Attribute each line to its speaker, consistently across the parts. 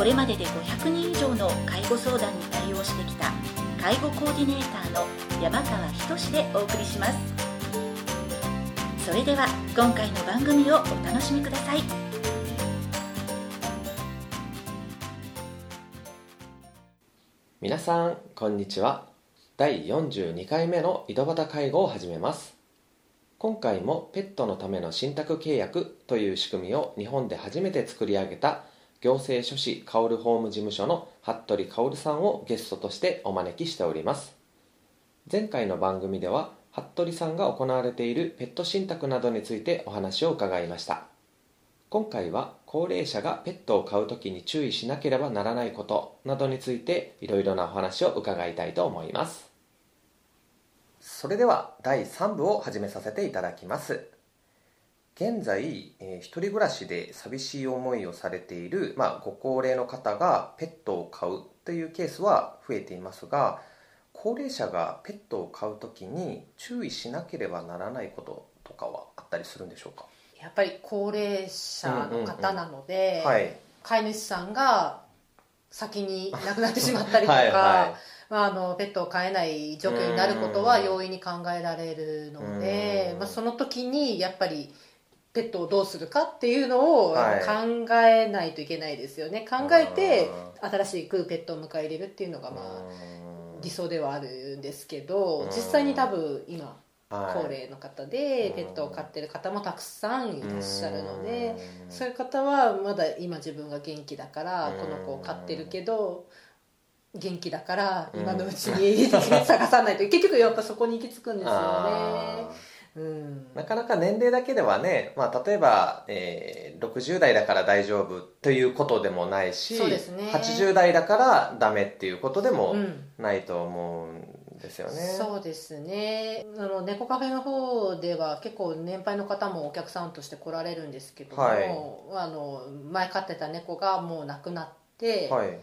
Speaker 1: これまでで500人以上の介護相談に対応してきた介護コーディネーターの山川仁でお送りします。それでは今回の番組をお楽しみください。
Speaker 2: 皆さんこんにちは。第42回目の井戸端介護を始めます。今回もペットのための信託契約という仕組みを日本で初めて作り上げた行政書士薫法務事務所の服部薫さんをゲストとしてお招きしております。前回の番組では服部さんが行われているペット信託などについてお話を伺いました。今回は高齢者がペットを飼う時に注意しなければならないことなどについていろいろなお話を伺いたいと思います。それでは第3部を始めさせていただきます。現在、えー、一人暮らしで寂しい思いをされている、まあ、ご高齢の方がペットを飼うというケースは増えていますが高齢者がペットを飼う時に注意しなければならないこととかはあったりするんでしょうか？
Speaker 3: やっぱり高齢者の方なので、はい、飼い主さんが先に亡くなってしまったりとかはい、まあ、あのペットを飼えない状況になることは容易に考えられるので、まあ、その時にやっぱりペットをどうするかっていうのを考えないといけないですよね、はい、考えて新しくペットを迎え入れるっていうのがまあ理想ではあるんですけど実際に多分今高齢の方でペットを飼ってる方もたくさんいらっしゃるのでそういう方はまだ今自分が元気だからこの子を飼ってるけど元気だから今のうちに 探さないと結局やっぱそこに行き着くんですよね。
Speaker 2: うん、なかなか年齢だけではね、まあ、例えば、えー、60代だから大丈夫ということでもないしね、80代だからダメっていうことでもないと思うんですよね、
Speaker 3: うん、そうですね。あの猫カフェの方では結構年配の方もお客さんとして来られるんですけども、はい、あの前飼ってた猫がもう亡くなって、はい、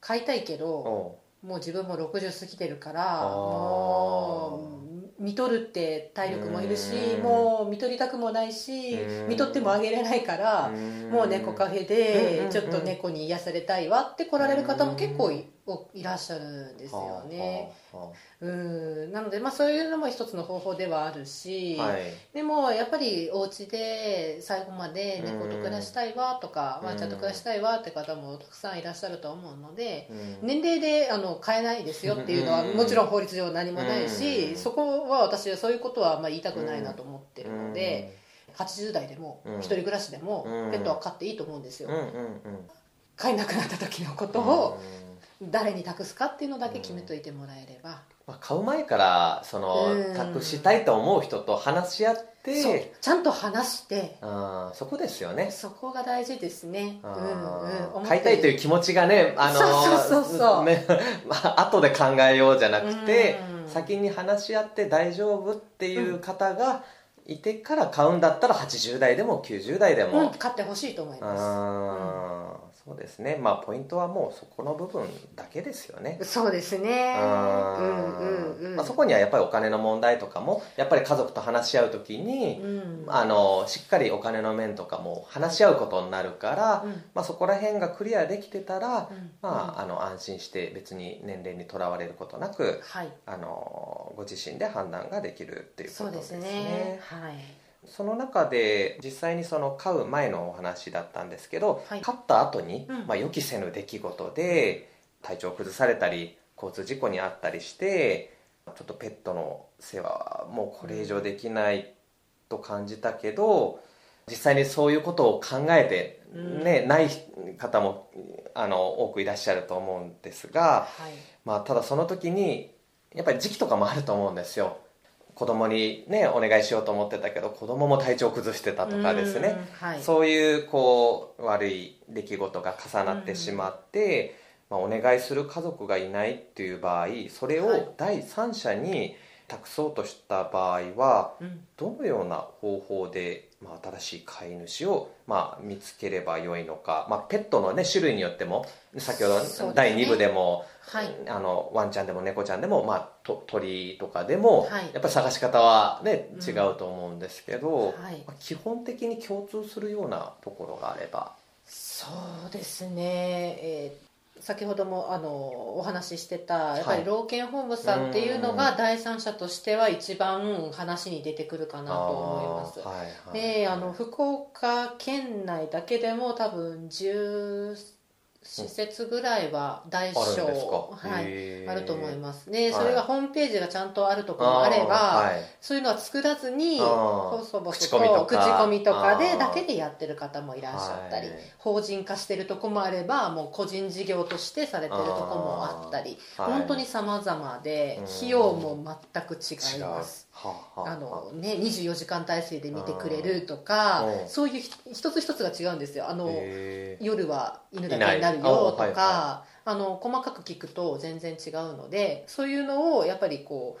Speaker 3: 飼いたいけどもう自分も60過ぎてるからもう見とるって体力もいるしもう見とりたくもないし見とってもあげれないからもう猫カフェでちょっと猫に癒されたいわって来られる方も結構いらっしゃるんですよね。うん。なので、まあ、そういうのも一つの方法ではあるし、はい、でもやっぱりお家で最後まで猫と暮らしたいわとかワンちゃんと暮らしたいわって方もたくさんいらっしゃると思うので年齢であの変えないですよっていうのはもちろん法律上何もないしそこは私はそういうことはまあ言いたくないなと思ってるので80代でも一人暮らしでもペットは飼っていいと思うんですよ。飼えなくなった時のことを誰に託すかっていうのだけ決めといてもらえれば。
Speaker 2: まあ、買う前からその託したいと思う人と話し合って。
Speaker 3: ちゃんと話して。
Speaker 2: あそこですよね。
Speaker 3: そこが大事ですね、
Speaker 2: うんうん、買いたいという気持ちがねあのそうそうそうね、まあ後で考えようじゃなくて、先に話し合って大丈夫っていう方がいてから買うんだったら80代でも90代でも、
Speaker 3: 買ってほしいと思います、
Speaker 2: そうですね。まあポイントはもうそこの部分だけですよね。
Speaker 3: そうですね。うん
Speaker 2: うんうん、まあ、そこにはやっぱりお金の問題とかもやっぱり家族と話し合う時に、うん、あのしっかりお金の面とかも話し合うことになるから、うん、まあ、そこら辺がクリアできてたら、うん、まあ、あの安心して別に年齢にとらわれることなく、はい、あのご自身で判断ができるっていうことですね。そうですね。はいその中で実際にその飼う前のお話だったんですけど、はい、飼った後に、うん、まあ、予期せぬ出来事で体調を崩されたり交通事故に遭ったりしてちょっとペットの世話はもうこれ以上できないと感じたけど実際にそういうことを考えてね、うん、ない方もあの多くいらっしゃると思うんですが、はい、まあ、ただその時にやっぱり時期とかもあると思うんですよ子供にねお願いしようと思ってたけど子供も体調崩してたとかですね、はい、そういうこう悪い出来事が重なってしまって、まあ、お願いする家族がいないっていう場合それを第三者に託そうとした場合は、どのような方法で、まあ、新しい飼い主を、まあ、見つければよいのか、まあ、ペットの、ね、種類によっても先ほど第2部でも、はい、あのワンちゃんでも猫ちゃんでも、まあ、と鳥とかでも、はい、やっぱり探し方は、ね、違うと思うんですけど、うんはい、基本的に共通するようなところがあれば。
Speaker 3: そうですね、えー先ほどもあのお話ししてたやっぱり老犬ホームさんっていうのが第三者としては一番話に出てくるかなと思います。はいはい、であの福岡県内だけでも多分10施設ぐらいは大小はい、あると思います。ね、それがホームページがちゃんとあるところもあれば、はい、そういうのは作らずに細々と口コミとか。でだけでやってる方もいらっしゃったり法人化してるとこもあればもう個人事業としてされてるとこもあったり本当に様々で費用も全く違います。あのね、24時間体制で見てくれるとかそういう一つ一つが違うんですよ。あの夜は犬だけになるよとか、はいはい、あの細かく聞くと全然違うのでそういうのをやっぱりこ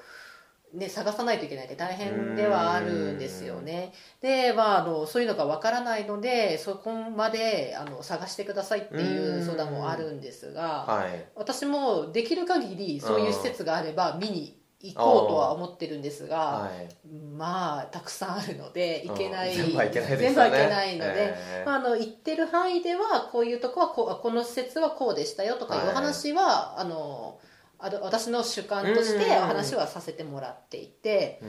Speaker 3: う、ね、探さないといけないって大変ではあるんですよね。で、まあ、あのそういうのがわからないのでそこまであの探してくださいっていう相談もあるんですが、はい、私もできる限りそういう施設があれば見に行こうとは思ってるんですが、はい、まあたくさんあるので行けない、
Speaker 2: 全部はいけない、ね、
Speaker 3: 全部はいけないので、えー、まあ、あの行ってる範囲ではこういうとこはここの施設はこうでしたよとかいう話は、はい、あのあ私の主観としてお話はさせてもらっていて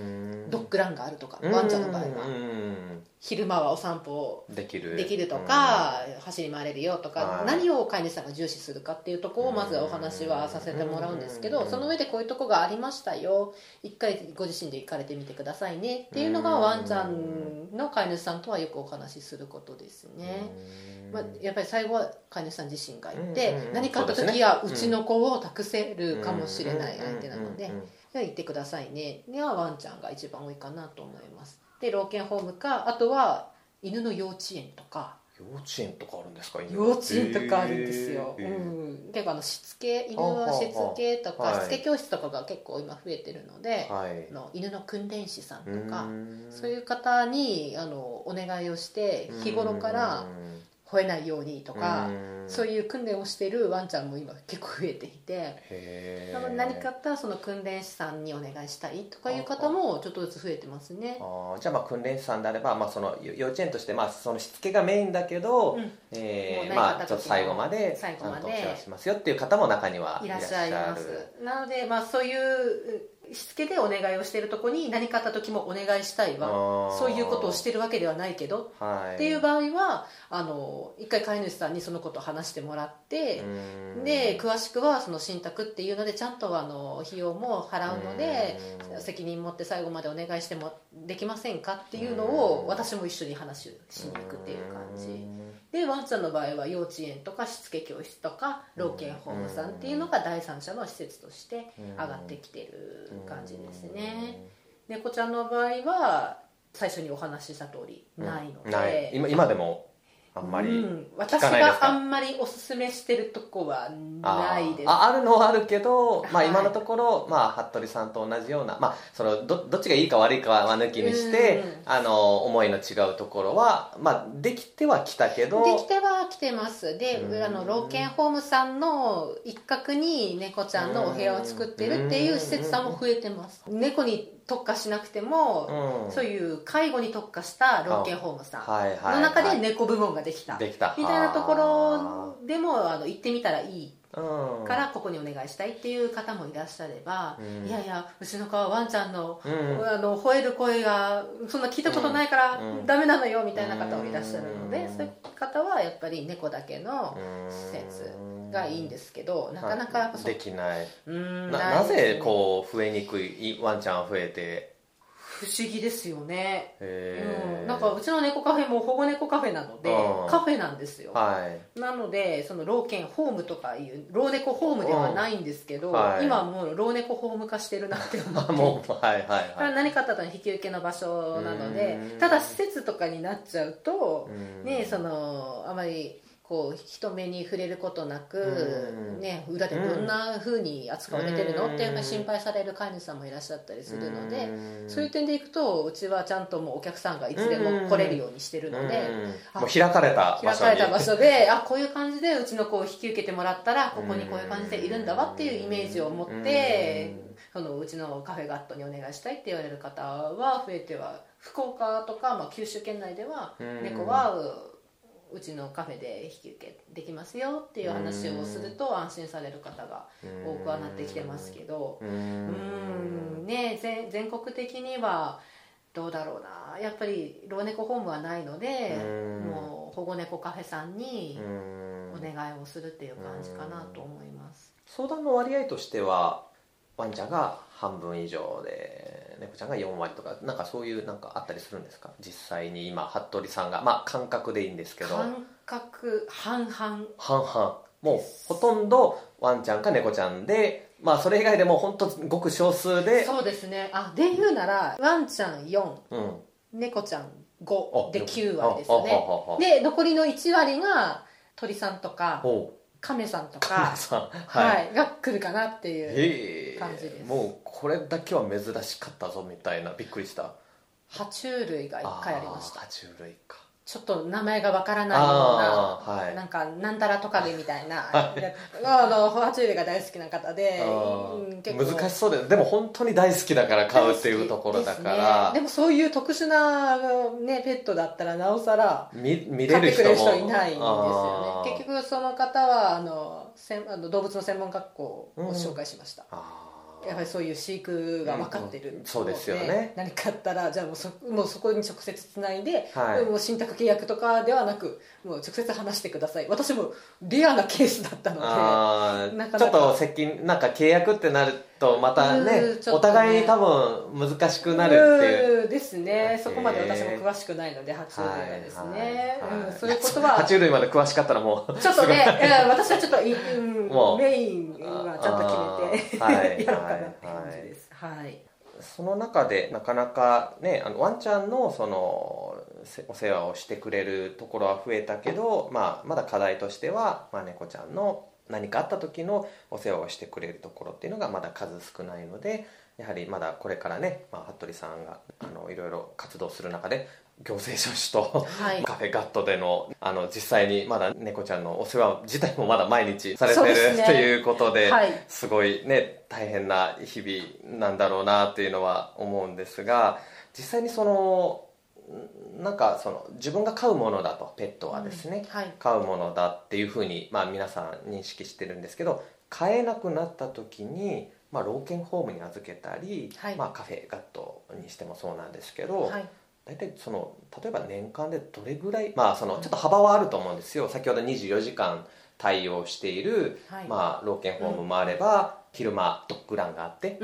Speaker 3: ドッグランがあるとかワンちゃんの場合は。昼間はお散歩できる。できるとか走り回れるよとか何を飼い主さんが重視するかっていうとこをまずお話はさせてもらうんですけどその上でこういうとこがありましたよ一回ご自身で行かれてみてくださいねっていうのがワンちゃんの飼い主さんとはよくお話しすることですね。まあ、やっぱり最後は飼い主さん自身がいて、何かあった時はうちの子を託せるかもしれない相手なので、じゃあ行ってくださいね。にはワンちゃんが一番多いかなと思います。で老犬ホームかあとは犬の幼稚園とか。
Speaker 2: 幼稚園とかあるんですか
Speaker 3: 幼稚園とかあるんですよ、えー、うん、結構あのしつけ犬のしつけとかしつけ教室とかが結構今増えてるので、はい、の犬の訓練士さんとかそういう方にあのお願いをして日頃から吠えないようにとかそういう訓練をしているワンちゃんも今結構増えていて何かあったらその訓練士さんにお願いしたいとかいう方もちょっとずつ増えてますね。
Speaker 2: あじゃあまあ訓練士さんであれば、まあ、その幼稚園としてまあそのしつけがメインだけど、うん、えー、まあちょっと最後までちゃんとお世話しますよっていう方も中にはいらっしゃいます。
Speaker 3: なのでまあそういうしつけでお願いをしているとこに何かあった時もお願いしたいわ。そういうことをしてるわけではないけど、はい、っていう場合はあの一回飼い主さんにそのことを話してもらってで詳しくはその信託っていうのでちゃんとあの費用も払うので責任持って最後までお願いしてもできませんかっていうのを私も一緒に話をしに行くっていう感じ。でワンちゃんの場合は幼稚園とかしつけ教室とか老犬ホームさんっていうのが第三者の施設として上がってきてる感じですね。猫ちゃんの場合は最初にお話しした通りないので、
Speaker 2: 今今でもあんまり、うん、
Speaker 3: 私があんまりおすすめしてるとこはないです。
Speaker 2: ああるのはあるけど、まあ、今のところ、はい、まあ、服部さんと同じような、まあ、そのどどっちがいいか悪いかは抜きにして、あの思いの違うところは、まあ、できてはきたけど
Speaker 3: できてはきてます。で、あの老犬ホームさんの一角に猫ちゃんのお部屋を作ってるっていう施設さんも増えてます。猫に特化しなくても、うん、そういう介護に特化した老犬ホームさんの中で猫部門ができた,、みたいなところでもあの行ってみたらいいからここにお願いしたいっていう方もいらっしゃれば、うん、いやいやうちの子はワンちゃんの,、あの吠える声がそんな聞いたことないからダメなのよみたいな方もいらっしゃるので、そういう方はやっぱり猫だけの施設がいいんですけどなかなか
Speaker 2: できない。ななぜこう増えにくい？ワンちゃん増えて。
Speaker 3: 不思議ですよね、うん、なんかうちの猫カフェも保護猫カフェなのでカフェなんですよ、はい、なのでその老犬ホームとかいう老猫ホームではないんですけど、はい、今もう老猫ホーム化してるなって思って。もう、はいはいはい、何かあったら引き受けの場所なのでただ施設とかになっちゃうとねそのあまりこう人目に触れることなく、ね、裏でどんなふうに扱われてるの？っていうか心配される飼い主さんもいらっしゃったりするのでそういう点でいくとうちはちゃんともうお客さんがいつでも来れるようにしてるので
Speaker 2: もう開かれた
Speaker 3: 場所開かれた場所であこういう感じでうちの子を引き受けてもらったらここにこういう感じでいるんだわっていうイメージを持ってそのうちのカフェガットにお願いしたいって言われる方は増えては福岡とか、まあ、九州県内では猫はうちのカフェで引き受けできますよっていう話をすると安心される方が多くはなってきてますけど。うん。ね全国的にはどうだろうな。やっぱり老猫ホームはないのでもう保護猫カフェさんにお願いをするっていう感じかなと思います。
Speaker 2: 相談の割合としてはワンちゃんが半分以上で猫ちゃんが4割とかなんかそういうなんかあったりするんですか？実際に今服部さんが。まあ感覚でいいんですけど。
Speaker 3: 感覚半々。
Speaker 2: 半々。もうほとんどワンちゃんか猫ちゃんでまあそれ以外でも本当ごく少数で。
Speaker 3: そうですね。あで言うならワンちゃん4、うん、猫ちゃん5で9割ですよね。で残りの1割が鳥さんとか亀さんとか、はい、が来るかなっていう感じです。
Speaker 2: もうこれだけは珍しかったぞみたいな。びっくりした。
Speaker 3: 爬虫類が1回ありました。
Speaker 2: 爬虫類か
Speaker 3: ちょっと名前がわからないような、はい、なんかなんたらトカゲみたいな、はい、あの爬虫類が大好きな方で、
Speaker 2: うん、難しそうででも本当に大好きだから買うっていうところだから、
Speaker 3: ね、でもそういう特殊な、ね、ペットだったらなおさら
Speaker 2: 見見れる人も。
Speaker 3: 人いないんですよね。結局その方はあのせんあの動物の専門学校を紹介しました、うんやはりそういう飼育が分かってる、
Speaker 2: うん、そうですよね。
Speaker 3: 何かあったらじゃあもうそもうそこに直接つないで、はい、もう信託契約とかではなくもう直接話してください。私もレアなケースだったの
Speaker 2: でちょっと接近なんか契約ってなるとまたね、ね、お互いに多分難しくなるっていう。
Speaker 3: ですね。そこまで私も詳しくないので爬虫類はですね、はいはいうん、そういうことは
Speaker 2: 爬虫類まで詳しかったらもう
Speaker 3: ちょっとね私はちょっと、うん、メインはちゃんと決めて、はい、やろうかなって感じです。はい
Speaker 2: その中でなかなかねあのワンちゃんのそのお世話をしてくれるところは増えたけど、まあ、まだ課題としては、まあ、猫ちゃんの何かあった時のお世話をしてくれるところっていうのがまだ数少ないのでやはりまだこれからね、まあ、服部さんがあのいろいろ活動する中で行政書士と、はい、カフェガットでのあの実際にまだ猫ちゃんのお世話自体もまだ毎日されてる、ね、ということで、はい、すごいね大変な日々なんだろうなっていうのは思うんですが実際にそのなんかその自分が飼うものだとペットはですね、うんはい、飼うものだっていうふうに、まあ、皆さん認識してるんですけど飼えなくなった時に、まあ、老犬ホームに預けたり、はい、まあ、カフェガットにしてもそうなんですけど、はい、大体その例えば年間でどれぐらいまあそのちょっと幅はあると思うんですよ。先ほど24時間対応している、まあ、老犬ホームもあれば、昼間ドッグランがあって、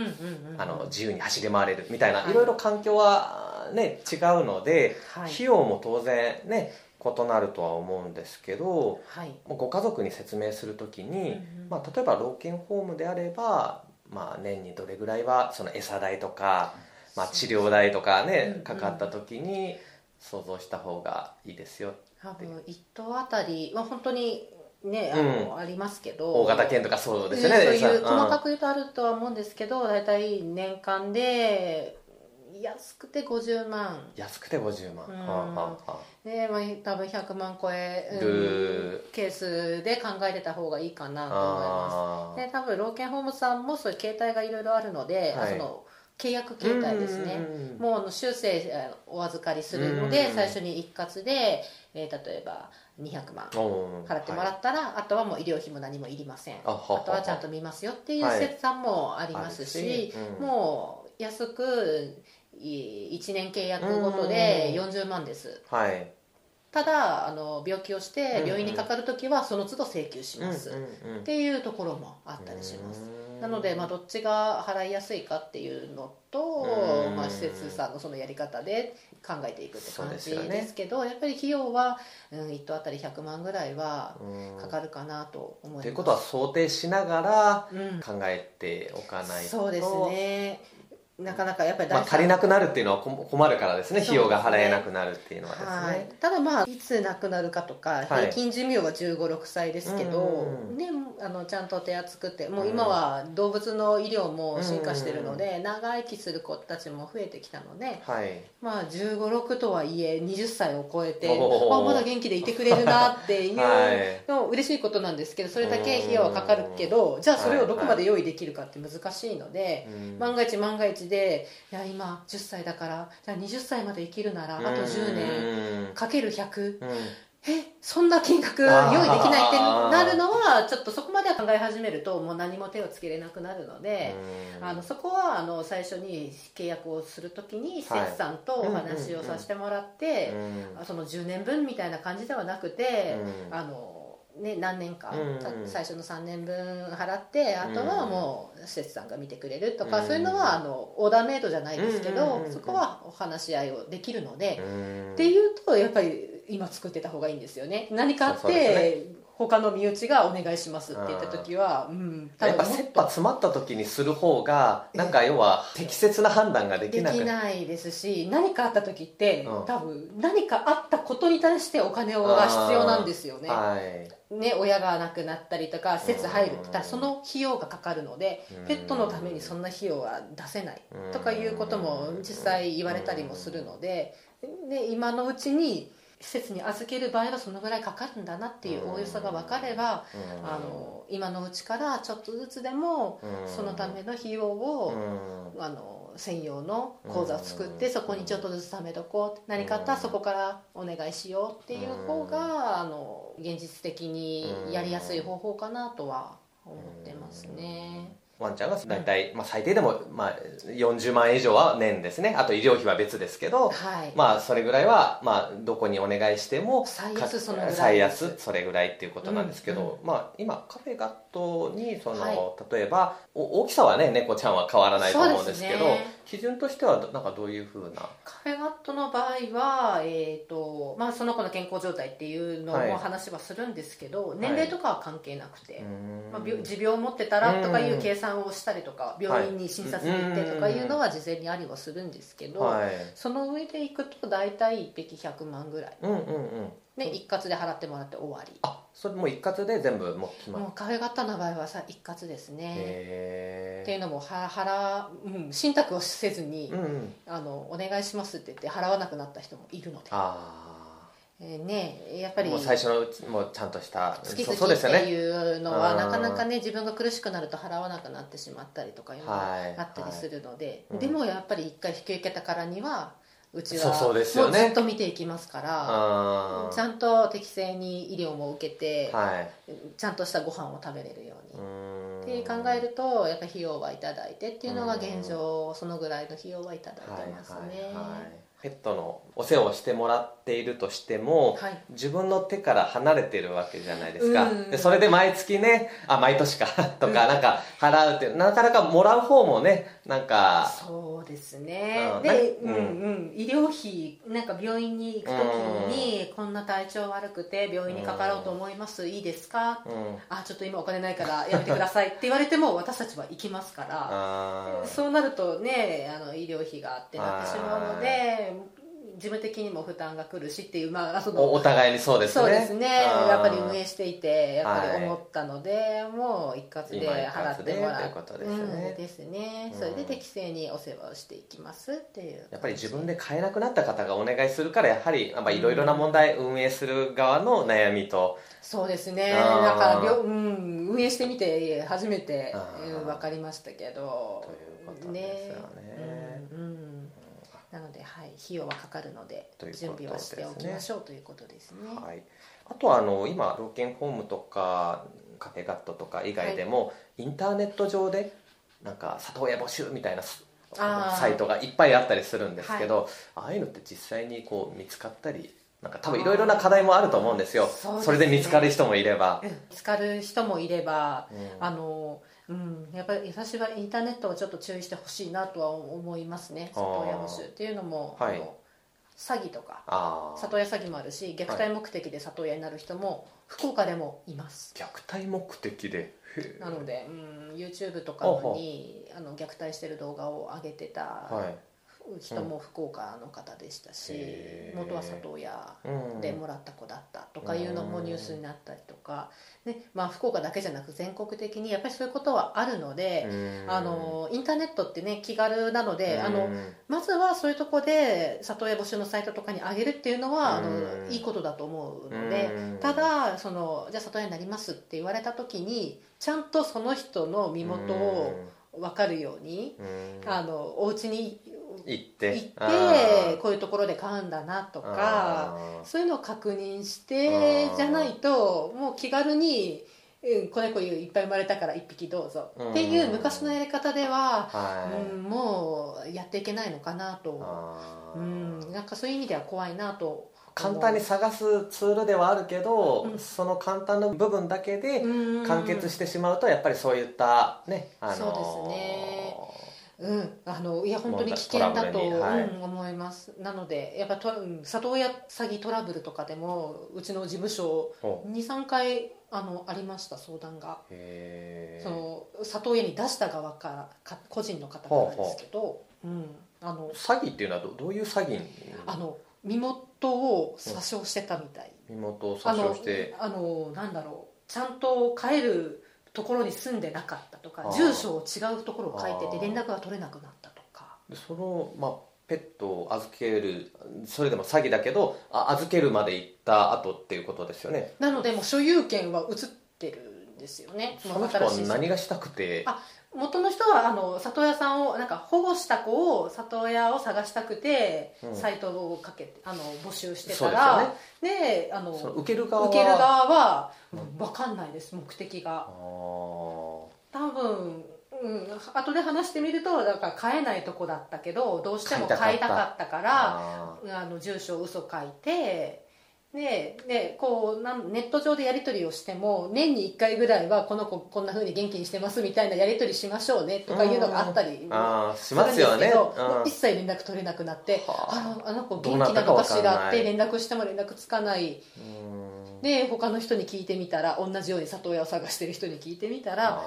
Speaker 2: あの自由に走り回れるみたいな、い。ろいろ環境はね違うので、費用も当然ね異なるとは思うんですけど、はい、ご家族に説明する時に、まあ、例えば老犬ホームであれば、まあ、年にどれぐらいはその餌代とか、まあ、治療代とかねかかった時に想像した方がいいですよ
Speaker 3: 多分1頭あたり、まあ、本当にね、あの、うん、ありますけど。
Speaker 2: 大型犬とかそうですね、
Speaker 3: そういう細かく言うとあるとは思うんですけど大体年間で安くて50万。
Speaker 2: 安くて50万、うん、はあは
Speaker 3: あ、で、まあ、多分100万超えるケースで考えてた方がいいかなと思います。で多分老犬ホームさんもそういう携帯がいろいろあるので、はい、その契約形態ですね。もうあの修正お預かりするので最初に一括で、えー、例えば200万払ってもらったら、はい、あとはもう医療費も何もいりません。あとはちゃんと見ますよっていう切算もありますし、はいうん、もう安く1年契約ごとで40万です、はい、ただあの病気をして病院にかかる時はその都度請求します。っていうところもあったりしますなので、まあ、どっちが払いやすいかっていうのと、まあ、施設さんのそのやり方で考えていくって感じですけど、ね、やっぱり費用は、うん、1棟あたり100万ぐらいはかかるかなと思います。と
Speaker 2: いうことは想定しながら考えておかないと、
Speaker 3: うん、そうですねなかなかやっぱり、
Speaker 2: まあ、足りなくなるっていうのは困るからですね。費用が払えなくなるっていうのはですね、はい、
Speaker 3: ただまあいつ亡くなるかとか、平均寿命は1 5 6歳ですけど、ね、あのちゃんと手厚くてもう今は動物の医療も進化してるので、長生きする子たちも増えてきたので、はい、まあ1 5 6とはいえ20歳を超えてあまだ元気でいてくれるなっていうのも嬉しいことなんですけどそれだけ費用はかかるけどじゃあそれをどこまで用意できるかって難しいので、万が一万が一でいや今10歳だからじゃあ20歳まで生きるならあと10年かける100、えそんな金額用意できないってなるのはちょっとそこまで考え始めるともう何も手をつけれなくなるのであのそこはあの最初に契約をする時に施設さんとお話をさせてもらって、その10年分みたいな感じではなくて、あのね、何年か、うん、最初の3年分払ってあとはもう施設さんが見てくれるとか、うん、そういうのはあのオーダーメイドじゃないですけど、そこはお話し合いをできるので、っていうとやっぱり今作ってた方がいいんですよね。何かあって、他の身内がお願いしますって言った時は、うん、
Speaker 2: やっぱ切羽詰まった時にする方がなんか要は適切な判断ができな
Speaker 3: く。できないですし何かあった時って、うん、多分何かあったことに対してお金が必要なんですよね、はい。ね、親が亡くなったりとか施設入るってその費用がかかるのでペットのためにそんな費用は出せないとかいうことも実際言われたりもするのでで今のうちに施設に預ける場合はそのぐらいかかるんだなっていうおおよそが分かればあの今のうちからちょっとずつでもそのための費用をあの専用の口座を作ってそこにちょっとずつ貯めとこう何かあったらそこからお願いしようっていう方があの現実的にやりやすい方法かなとは思ってますね。
Speaker 2: ワンちゃんが大体、まあ、最低でも、まあ、40万円以上は年ですね。あと医療費は別ですけど、はい、まあそれぐらいは、まあ、どこにお願いしても
Speaker 3: 最安そ
Speaker 2: れぐらいっていうことなんですけど、うん。うん、まあ、今カフェガットにその、はい、例えば大きさはね猫ちゃんは変わらないと思うんですけど、基準としてはなんかどういうふうな？
Speaker 3: カフェガットの場合は、えーとまあ、その子の健康状態っていうのも話はするんですけど、はい、年齢とかは関係なくて、まあ、持病を持ってたらとかいう計算をしたりとか病院に診察に行ってとかいうのは事前にありはするんですけど、はい、その上でいくと大体1匹100万ぐらい。うんうんうんで一括で払ってもらって終わり。
Speaker 2: あそれもう一括で全部もう決ま
Speaker 3: る。もうカフェ型の場合はさ一括ですね。っていうのもは払、うん、信託をせずに、うんうん、あのお願いしますって言って払わなくなった人もいるので。あえー、ねやっぱりも
Speaker 2: う最初のうちもちゃんとした
Speaker 3: 月々っていうのは、なかなかね自分が苦しくなると払わなくなってしまったりとかいうのがあったりするので、はいはい、でもやっぱり一回引き受けたからにはうちは。もうずっと見ていきますからちゃんと適正に医療も受けて、はい、ちゃんとしたご飯を食べれるように。って考えるとやっぱ費用は頂いてっていうのが現状そのぐらいの費用は頂いてますね。
Speaker 2: ペットのお世話をしてもらっているとしても、はい、自分の手から離れてるわけじゃないですか、でそれで毎月ねあ毎年かとか、なんか払うってなかなかもらう方もねなんか
Speaker 3: そうですね、うん、で、うん、うん、医療費なんか病院に行く時に、こんな体調悪くて病院にかかろうと思います、いいですか、うん、あちょっと今お金ないからやめてくださいって言われても 私たちは行きますから。そうなるとねあの医療費がってなってしまうので事務的にも負担がくるしっていう、まあ、その
Speaker 2: お互いにそうですね。
Speaker 3: そうですね。やっぱり運営していてやっぱり思ったので、はい、もう一括で払ってもらう
Speaker 2: ことですね,、
Speaker 3: ですね。それで適正にお世話をしていきますっていう。
Speaker 2: やっぱり自分で買えなくなった方がお願いするからやはりいろいろな問題、運営する側の悩みと。
Speaker 3: そうですね。だからうん、運営してみて初めて分かりましたけど。
Speaker 2: ということですよね、
Speaker 3: うん、うん。なので、はい、費用はかかるので準備はしておきましょうということですね。はい、
Speaker 2: あとはあの今老犬ホームとかカフェガットとか以外でも、はい、インターネット上でなんか里親募集みたいなサイトがいっぱいあったりするんですけど、はい、ああいうのって実際にこう見つかったりなんか多分いろいろな課題もあると思うんですよ。そ、ね,、れで見つかる人もいれば、
Speaker 3: 見つかる人もいれば、うん、あのうん、やっぱり私はインターネットをちょっと注意してほしいなとは思いますね里親募集っていうのも、はい、詐欺とか里親詐欺もあるし虐待目的で里親になる人も福岡でもいます、
Speaker 2: 虐待目的で？
Speaker 3: なので、うん、YouTube とかにあの虐待してる動画を上げてた、はい人も福岡の方でしたし、うん、元は里親でもらった子だったとかいうのもニュースになったりとか、ねまあ、福岡だけじゃなく全国的にやっぱりそういうことはあるので、あのインターネットってね気軽なので、あのまずはそういうとこで里親募集のサイトとかに上げるっていうのは、あのいいことだと思うので、ただそのじゃあ里親になりますって言われた時にちゃんとその人の身元を分かるように、あのお家に
Speaker 2: 行って。
Speaker 3: 行ってこういうところで買うんだなとかそういうのを確認してじゃないともう気軽にうん、子猫いっぱい生まれたから1匹どうぞっていう昔のやり方では、うん、もうやっていけないのかなと、うん、なんかそういう意味では怖いなと。
Speaker 2: 簡単に探すツールではあるけど、うん、その簡単な部分だけで完結してしまうとやっぱりそういったね、あのー、
Speaker 3: そうですねうん、あのいや本当に危険だと、はい。うん、思います。なのでやっぱと里親詐欺トラブルとかでもうちの事務所23回あのありました相談が。その里親に出した側からか個人の方からですけど、うん、あの
Speaker 2: 詐欺っていうのはどどういう詐欺
Speaker 3: あの身元を詐称してたみたい、
Speaker 2: 身元を詐称して。
Speaker 3: あのなんだろう。ちゃんと帰るところに住んでなかったとか住所を違うところを書いてて連絡が取れなくなったとか。
Speaker 2: その、まあ、ペットを預けるそれでも詐欺だけどあ預けるまで行った後っていうことですよね。
Speaker 3: なのでもう所有権は移ってるんですよね。
Speaker 2: その人は何がしたくて。
Speaker 3: あ元の人はあの里親さんをなんか保護した子を里親を探したくて、うん、サイトをかけてあの募集してたらで、ね、あの
Speaker 2: 受ける側は
Speaker 3: 受ける側は、うん、分かんないです目的が多分うん、後で話してみるとだから買えないとこだったけどどうしても買いたかったからあの住所を嘘書いてででこうなんネット上でやり取りをしても年に1回ぐらいはこの子こんなふうに元気にしてますみたいなやり取りしましょうねとかいうのがあったりするんですけど、一切連絡取れなくなってあ。のあの子元気なのかしらって連絡しても連絡つかない。で他の人に聞いてみたら同じように里親を探してる人に聞いてみたら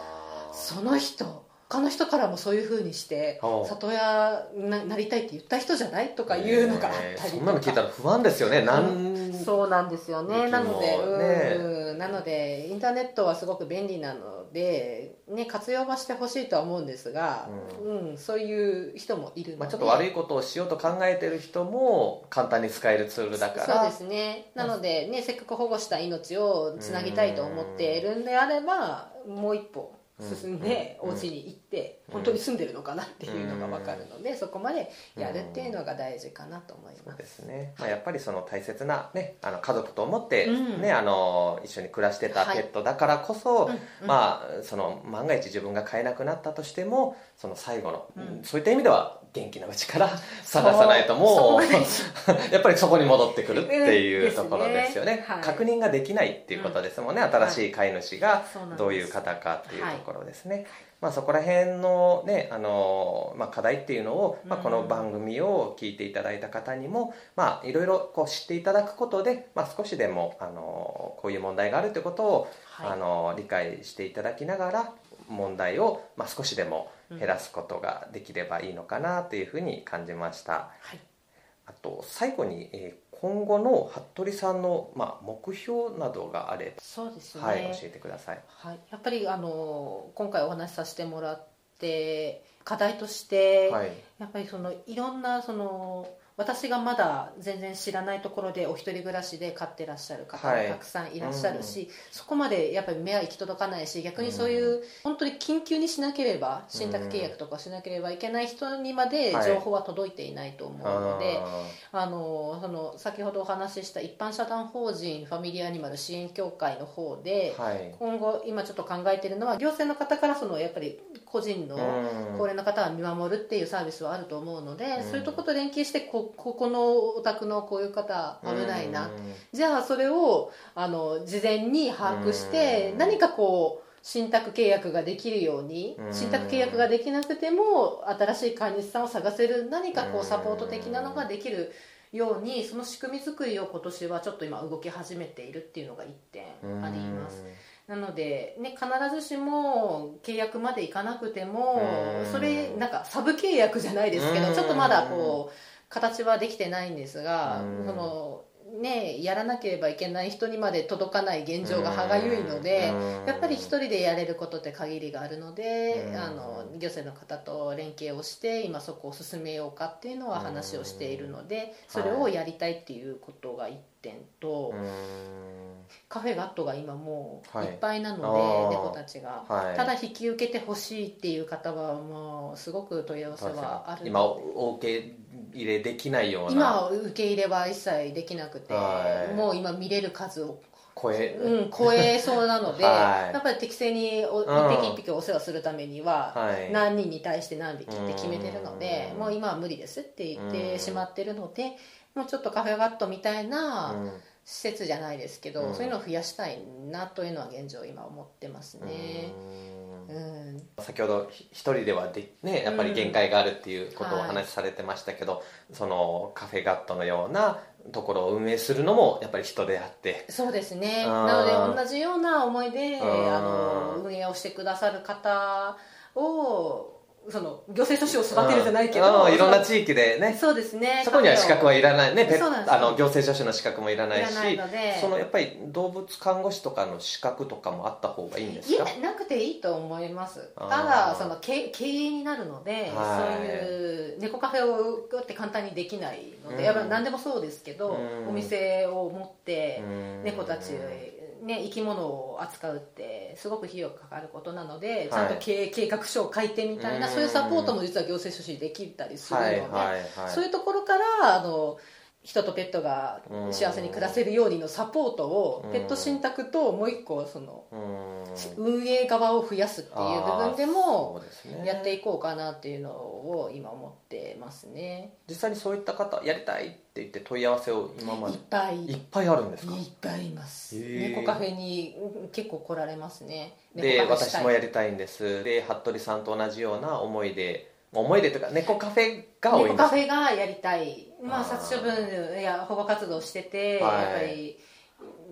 Speaker 3: その人他の人からもそういうふうにして里親ななりたいって言った人じゃないとかいうのがあったりとか、
Speaker 2: そんなの聞いたら不安ですよね。
Speaker 3: なんそうなんですよね。なので、うん、なのでインターネットはすごく便利なので、ね、活用はしてほしいとは思うんですが、うん、うん、そういう人もいるので、
Speaker 2: まあ、ちょっと悪いことをしようと考えてる人も簡単に使えるツールだから。
Speaker 3: そうですね。なので、ね、せっかく保護した命をつなぎたいと思っているんであればもう一歩進んでお家に行って本当に住んでるのかなっていうのが分かるのでそこまでやるっていうのが大事かなと思います。
Speaker 2: ですね。まあ、やっぱりその大切な、ね、あの家族と思って、ねあの一緒に暮らしてたペットだからこそ、まあ、その万が一自分が飼えなくなったとしてもその最後の、そういった意味では元気なうちから探さないともう やっぱりそこに戻ってくるっていうところですよね。ねはい、確認ができないっていうことですもんね、うん、新しい飼い主がどういう方かっていうところですね、はい、まあ、そこら辺のねあの、まあ、課題っていうのを、まあ、この番組を聞いていただいた方にも、まあ、いろいろこう知っていただくことで、まあ、少しでもあのこういう問題があるということを、はい、あの理解していただきながら問題を、まあ、少しでも減らすことができればいいのかなというふうに感じました、はい、あと最後に、えー、今後の服部さんの、まあ、目標などがあれば
Speaker 3: そうですね、
Speaker 2: はい、教えてください、
Speaker 3: はい、やっぱりあの今回お話しさせてもらって課題として、はい、やっぱりそのいろんなその私がまだ全然知らないところでお一人暮らしで飼ってらっしゃる方がたくさんいらっしゃるし、はいうん、そこまでやっぱり目は行き届かないし逆にそういう、本当に緊急にしなければ信託契約とかしなければいけない人にまで情報は届いていないと思うので、はい、あのその先ほどお話しした一般社団法人ファミリーアニマル支援協会の方で、はい、今後今ちょっと考えているのは行政の方からそのやっぱり個人の高齢な方は見守るっていうサービスはあると思うので、そういうところと連携してこここのお宅のこういう方危ないな、じゃあそれをあの事前に把握して何かこう信託契約ができるように信託契約ができなくても新しい飼い主さんを探せる何かこうサポート的なのができるようにその仕組み作りを今年はちょっと今動き始めているっていうのが1点あります。なので、ね、必ずしも契約までいかなくてもそれなんかサブ契約じゃないですけどちょっとまだこう形はできてないんですがそのね、やらなければいけない人にまで届かない現状が歯がゆいのでやっぱり一人でやれることって限りがあるのであの行政の方と連携をして今そこを進めようかっていうのは話をしているのでそれをやりたいっていうことが1点と。カフェガットが今もうい。っぱいなので、はい、猫たちが、はい、ただ引き受けてほしいっていう方はもうすごく問い合わせはある
Speaker 2: 今お受け入れできないような。
Speaker 3: 今受け入れは一切できなくて、はい、もう今見れる数を
Speaker 2: 超え,、
Speaker 3: うん、超えそうなので、はい、やっぱり適正に一匹一匹お世話するためには、何人に対して何匹って決めてるので、もう今は無理ですって言ってしまってるので、もうちょっとカフェガットみたいな、施設じゃないですけど、うん、そういうのを増やしたいなというのは現状今思ってますね。
Speaker 2: うん、先ほど一人ではで、ね、やっぱり限界があるっていうことをお話しされてましたけど、うんはい、そのカフェガットのようなところを運営するのもやっぱり人であって。
Speaker 3: そうですね。なので同じような思いであの運営をしてくださる方をその行政書士を育てるじゃないけど、
Speaker 2: いろんな地域でね。
Speaker 3: そうですね。
Speaker 2: そこには資格はいらない。ねあの行政書士の資格もいらないしそのやっぱり動物看護師とかの資格とかもあった方がいいんですか？
Speaker 3: いやなくていいと思います。ただその経経営になるので、はい、そういう猫カフェをって簡単にできないので、うん、やっぱ何でもそうですけど、うん、お店を持って猫たちね、生き物を扱うってすごく費用がかかることなのでちゃんと経営計画書を書いてみたいな、そういうサポートも実は行政書士できたりするので、そういうところからあの人とペットが幸せに暮らせるようにのサポートをペット信託ともう一個その運営側を増やすっていう部分でもやっていこうかなっていうのを今思ってますね。
Speaker 2: 実際にそういった方やりたいって言って問い合わせを今まで
Speaker 3: いっぱい。
Speaker 2: いっぱいあるんですか？
Speaker 3: いっぱいいます猫カフェに結構来られますね。
Speaker 2: で私もやりたいんです。で服部さんと同じような思いで思い出とか猫カフェが多いんです。猫
Speaker 3: カフェがやりたい。まあ殺処分や保護活動してて、はい、やっぱり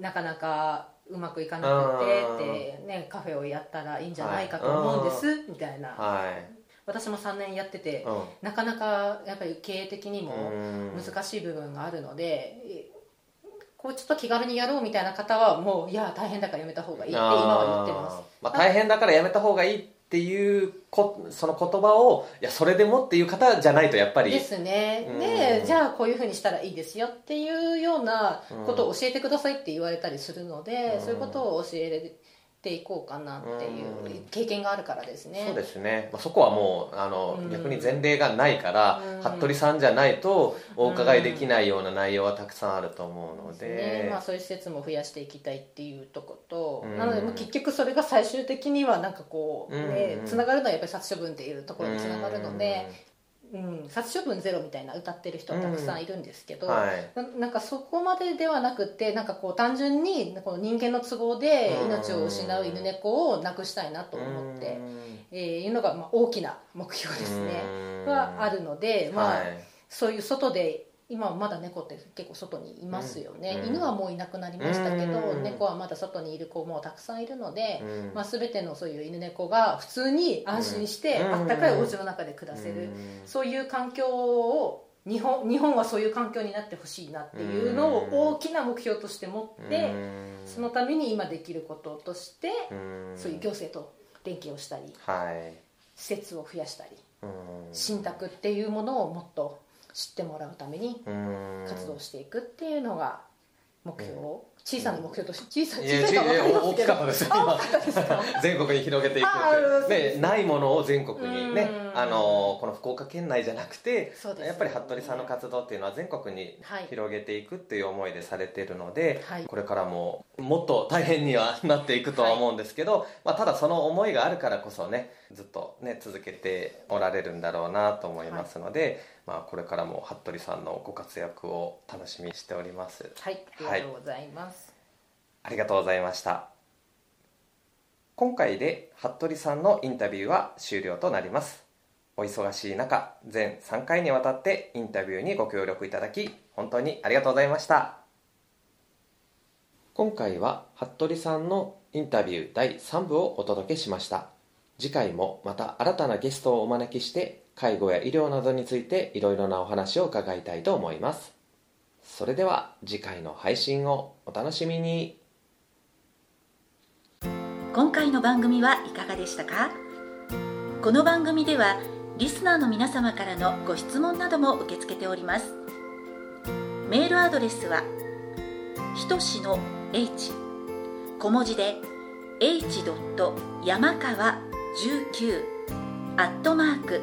Speaker 3: なかなかうまくいかなくてってねカフェをやったらいいんじゃないかと思うんです、はい、みたいな、はい、私も3年やってて、うん、なかなかやっぱり経営的にも難しい部分があるのでこうちょっと気軽にやろうみたいな方はもういや大変だからやめた方がいいって今は言ってます、
Speaker 2: まあ、大変だからやめた方がいいっていうこその言葉をいやそれでもっていう方じゃないとやっぱり。
Speaker 3: ですね。でじゃあこういうふうにしたらいいですよっていうようなことを教えてくださいって言われたりするので、そういうことを教えていこうかなっていう経験があるからですね。
Speaker 2: そうですね、まあ、そこはもうあの、うん、逆に前例がないから、うん、服部さんじゃないとお伺いできないような内容はたくさんあると思うので。
Speaker 3: ね。まあ、そういう施設も増やしていきたいっていうとこと。なので、まあ、結局それが最終的にはなんかこうねつながるのはやっぱり殺処分っていうところにつながるのでうん、殺処分ゼロみたいな歌ってる人たくさんいるんですけど、うんはい、ななんかそこまでではなくてなんかこう単純にこの人間の都合で命を失う犬猫をなくしたいなと思って、えー、いうのがまあ大きな目標ですね。はあるので、まあ、はい、そういう外で今はまだ猫って結構外にいますよね、うん、犬はもういなくなりましたけど、うん、猫はまだ外にいる子もたくさんいるので、うん、まあ、全てのそういう犬猫が普通に安心してあったかいお家の中で暮らせる、そういう環境を日本日本はそういう環境になってほしいなっていうのを大きな目標として持ってそのために今できることとしてそういう行政と連携をしたり、はい、施設を増やしたり信託っていうものをもっと知ってもらうために活動していくっていうのが目標、小さな目標として小さ小さいか
Speaker 2: 大きかったです今 全国に広げていくでないものを全国にねあのこの福岡県内じゃなくて、やっぱり服部さんの活動っていうのは全国に広げていくっていう思いでされてるので、はい、これからももっと大変にはなっていくとは思うんですけど、はい、まあ、ただその思いがあるからこそねずっとね続けておられるんだろうなと思いますので、はい、まあ、これからも服部さんのご活躍を楽しみにしております。
Speaker 3: はいありがとうございます、
Speaker 2: ありがとうございました。今回で服部さんのインタビューは終了となります。お忙しい中全3回にわたってインタビューにご協力いただき本当にありがとうございました。今回は服部さんのインタビュー第3部をお届けしました。次回もまた新たなゲストをお招きして介護や医療などについていろいろなお話を伺いたいと思います。それでは次回の配信をお楽しみに。
Speaker 1: 今回の番組はいかがでしたか？この番組ではリスナーの皆様からのご質問なども受け付けております。メールアドレスはひとしの h 小文字で h. 山川19アットマーク